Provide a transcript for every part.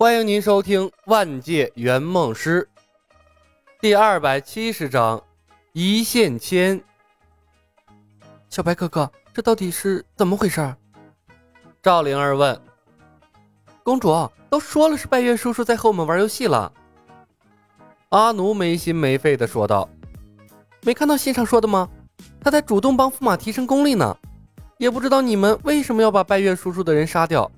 欢迎您收听《万界圆梦师》第二百七十章一线牵。小白哥哥，这到底是怎么回事？赵灵儿问。公主都说了是拜月叔叔在和我们玩游戏了。阿奴没心没肺的说道：“没看到信上说的吗？他在主动帮驸马提升功力呢。也不知道你们为什么要把拜月叔叔的人杀掉。”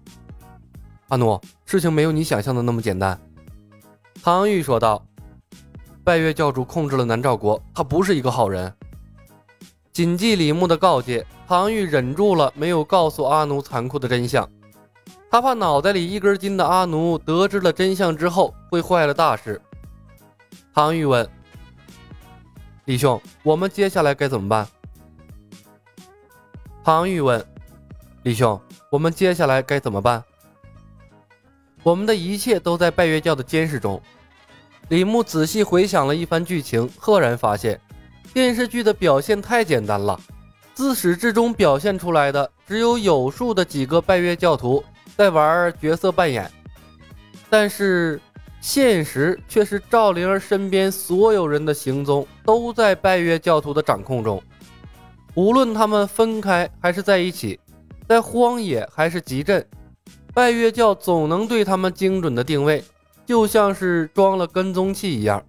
阿奴，事情没有你想象的那么简单。”唐玉说道，“拜月教主控制了南诏国，他不是一个好人。”谨记李牧的告诫，唐玉忍住了没有告诉阿奴残酷的真相。他怕脑袋里一根筋的阿奴得知了真相之后会坏了大事。唐玉问：“李兄，我们接下来该怎么办？”唐玉问：“李兄，我们接下来该怎么办？”我们的一切都在拜月教的监视中。李牧仔细回想了一番剧情，赫然发现电视剧的表现太简单了，自始至终表现出来的只有有数的几个拜月教徒在玩角色扮演，但是现实却是赵灵儿身边所有人的行踪都在拜月教徒的掌控中，无论他们分开还是在一起，在荒野还是集镇。拜月教总能对他们精准的定位，就像是装了跟踪器一样。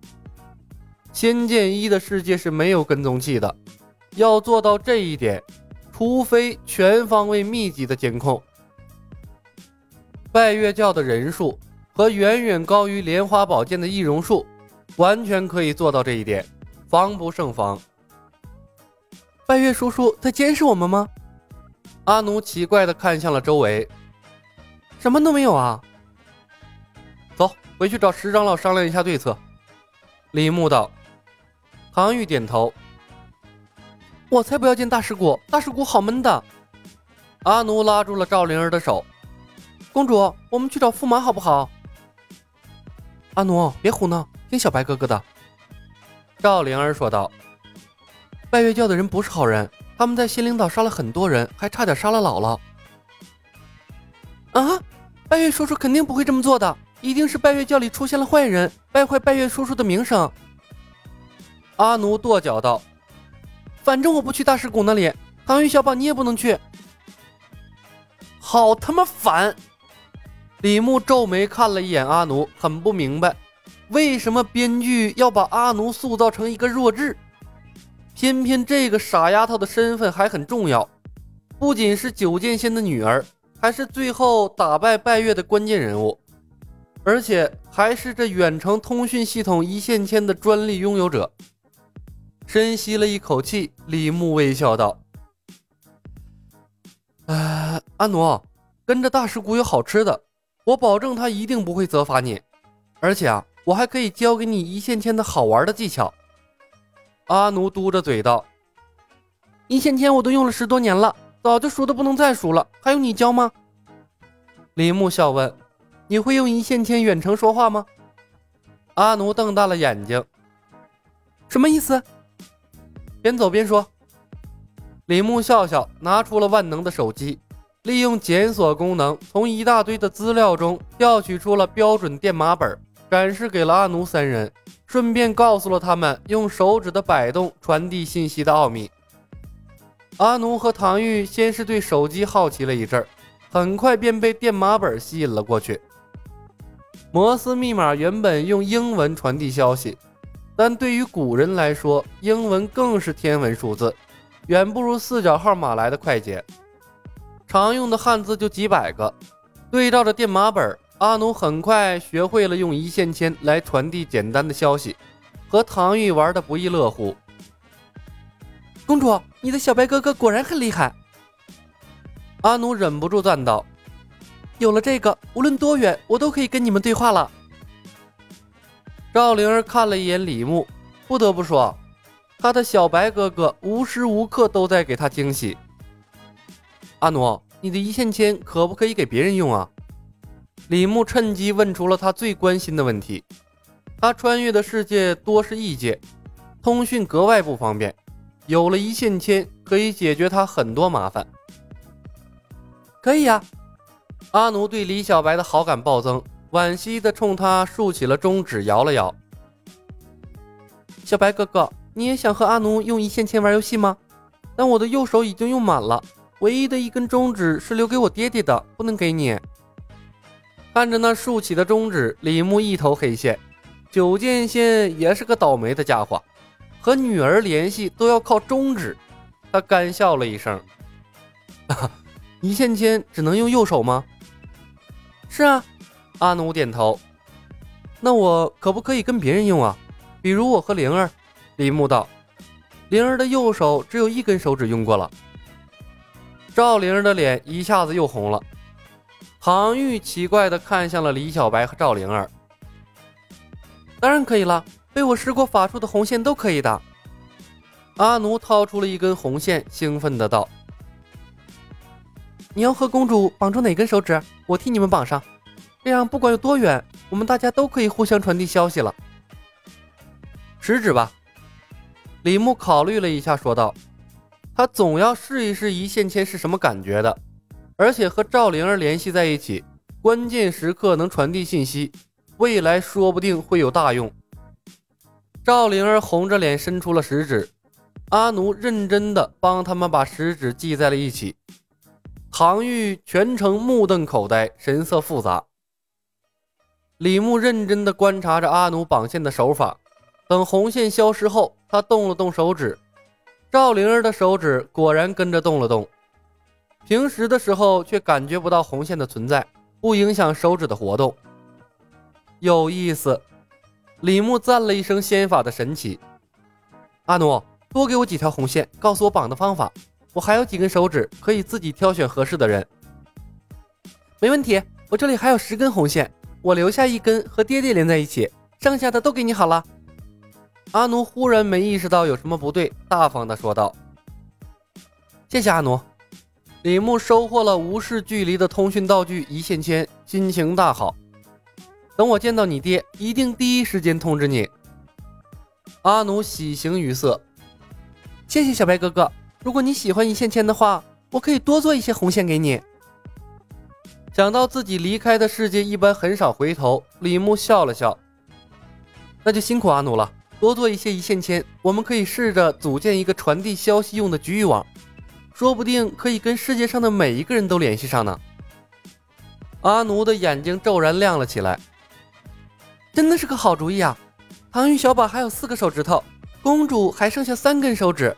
仙剑一的世界是没有跟踪器的，要做到这一点，除非全方位密集的监控。拜月教的人数和远远高于莲花宝剑的易容术，完全可以做到这一点，防不胜防。拜月叔叔在监视我们吗？阿奴奇怪的看向了周围。什么都没有啊！走，回去找石长老商量一下对策。李牧道。唐玉点头。我才不要见大师姑，大师姑好闷的。阿奴拉住了赵灵儿的手。公主，我们去找驸马好不好？阿奴，别胡闹，听小白哥哥的。赵灵儿说道。拜月教的人不是好人，他们在仙灵岛杀了很多人，还差点杀了姥姥。啊！拜月叔叔肯定不会这么做的，一定是拜月教里出现了坏人，败坏拜月叔叔的名声。阿奴跺脚道：“反正我不去大师谷那里，唐玉小宝你也不能去。”好他妈烦！李牧皱眉看了一眼阿奴，很不明白，为什么编剧要把阿奴塑造成一个弱智？偏偏这个傻丫头的身份还很重要，不仅是九剑仙的女儿。还是最后打败拜月的关键人物，而且还是这远程通讯系统一线牵的专利拥有者。深吸了一口气，李牧微笑道：“呃，阿奴，跟着大师姑有好吃的，我保证他一定不会责罚你。而且啊，我还可以教给你一线牵的好玩的技巧。”阿奴嘟着嘴道：“一线牵我都用了十多年了。”早就熟的不能再熟了，还用你教吗？李牧笑问：“你会用一线牵远程说话吗？”阿奴瞪大了眼睛：“什么意思？”边走边说。李牧笑笑，拿出了万能的手机，利用检索功能，从一大堆的资料中调取出了标准电码本，展示给了阿奴三人，顺便告诉了他们用手指的摆动传递信息的奥秘。阿奴和唐玉先是对手机好奇了一阵儿，很快便被电码本吸引了过去。摩斯密码原本用英文传递消息，但对于古人来说，英文更是天文数字，远不如四角号码来的快捷。常用的汉字就几百个，对照着电码本，阿奴很快学会了用一线牵来传递简单的消息，和唐玉玩的不亦乐乎。公主，你的小白哥哥果然很厉害。阿奴忍不住赞道：“有了这个，无论多远，我都可以跟你们对话了。”赵灵儿看了一眼李牧，不得不说，他的小白哥哥无时无刻都在给他惊喜。阿奴，你的一线牵可不可以给别人用啊？李牧趁机问出了他最关心的问题。他穿越的世界多是异界，通讯格外不方便。有了一线牵，可以解决他很多麻烦。可以呀，阿奴对李小白的好感暴增，惋惜的冲他竖起了中指，摇了摇。小白哥哥，你也想和阿奴用一线牵玩游戏吗？但我的右手已经用满了，唯一的一根中指是留给我爹爹的，不能给你。看着那竖起的中指，李牧一头黑线。九剑仙也是个倒霉的家伙，和女儿联系都要靠中指。他干笑了一声：“一线牵只能用右手吗？”“是啊。”阿奴点头。“那我可不可以跟别人用啊？比如我和灵儿。”李牧道。“灵儿的右手只有一根手指用过了。”赵灵儿的脸一下子又红了。唐玉奇怪地看向了李小白和赵灵儿。当然可以了，被我施过法术的红线都可以的。阿奴掏出了一根红线，兴奋的道：“你要和公主绑住哪根手指？我替你们绑上，这样不管有多远，我们大家都可以互相传递消息了。”食指吧。李牧考虑了一下，说道：“他总要试一试一线牵是什么感觉的，而且和赵灵儿联系在一起，关键时刻能传递信息。”未来说不定会有大用。赵灵儿红着脸伸出了食指，阿奴认真的帮他们把食指系在了一起。唐玉全程目瞪口呆，神色复杂。李牧认真的观察着阿奴绑线的手法，等红线消失后，他动了动手指，赵灵儿的手指果然跟着动了动。平时的时候却感觉不到红线的存在，不影响手指的活动。有意思，李牧赞了一声仙法的神奇。阿奴，多给我几条红线，告诉我绑的方法。我还有几根手指，可以自己挑选合适的人。没问题，我这里还有十根红线，我留下一根和爹爹连在一起，剩下的都给你好了。阿奴忽然没意识到有什么不对，大方的说道：“谢谢阿奴。”李牧收获了无视距离的通讯道具一线牵，心情大好。等我见到你爹，一定第一时间通知你。阿奴喜形于色，谢谢小白哥哥。如果你喜欢一线牵的话，我可以多做一些红线给你。想到自己离开的世界一般很少回头，李牧笑了笑。那就辛苦阿奴了，多做一些一线牵，我们可以试着组建一个传递消息用的局域网，说不定可以跟世界上的每一个人都联系上呢。阿奴的眼睛骤然亮了起来。真的是个好主意啊！唐玉小宝还有四个手指头，公主还剩下三根手指。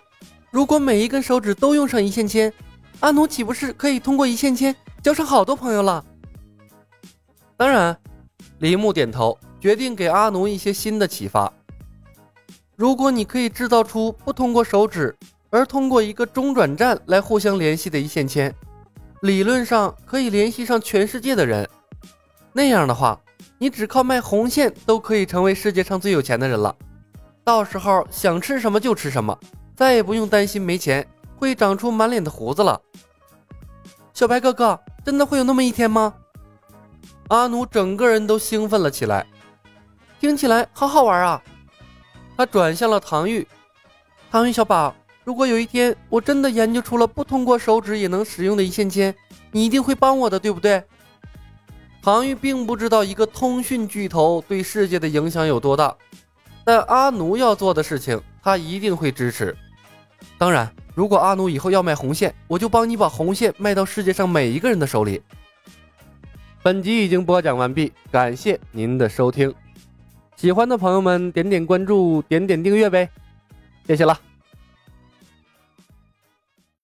如果每一根手指都用上一线牵，阿奴岂不是可以通过一线牵交上好多朋友了？当然，李牧点头，决定给阿奴一些新的启发。如果你可以制造出不通过手指，而通过一个中转站来互相联系的一线牵，理论上可以联系上全世界的人。那样的话。你只靠卖红线都可以成为世界上最有钱的人了，到时候想吃什么就吃什么，再也不用担心没钱会长出满脸的胡子了。小白哥哥，真的会有那么一天吗？阿奴整个人都兴奋了起来，听起来好好玩啊！他转向了唐玉，唐玉小宝，如果有一天我真的研究出了不通过手指也能使用的一线牵，你一定会帮我的，对不对？唐玉并不知道一个通讯巨头对世界的影响有多大，但阿奴要做的事情，他一定会支持。当然，如果阿奴以后要卖红线，我就帮你把红线卖到世界上每一个人的手里。本集已经播讲完毕，感谢您的收听。喜欢的朋友们点点关注，点点订阅呗，谢谢了。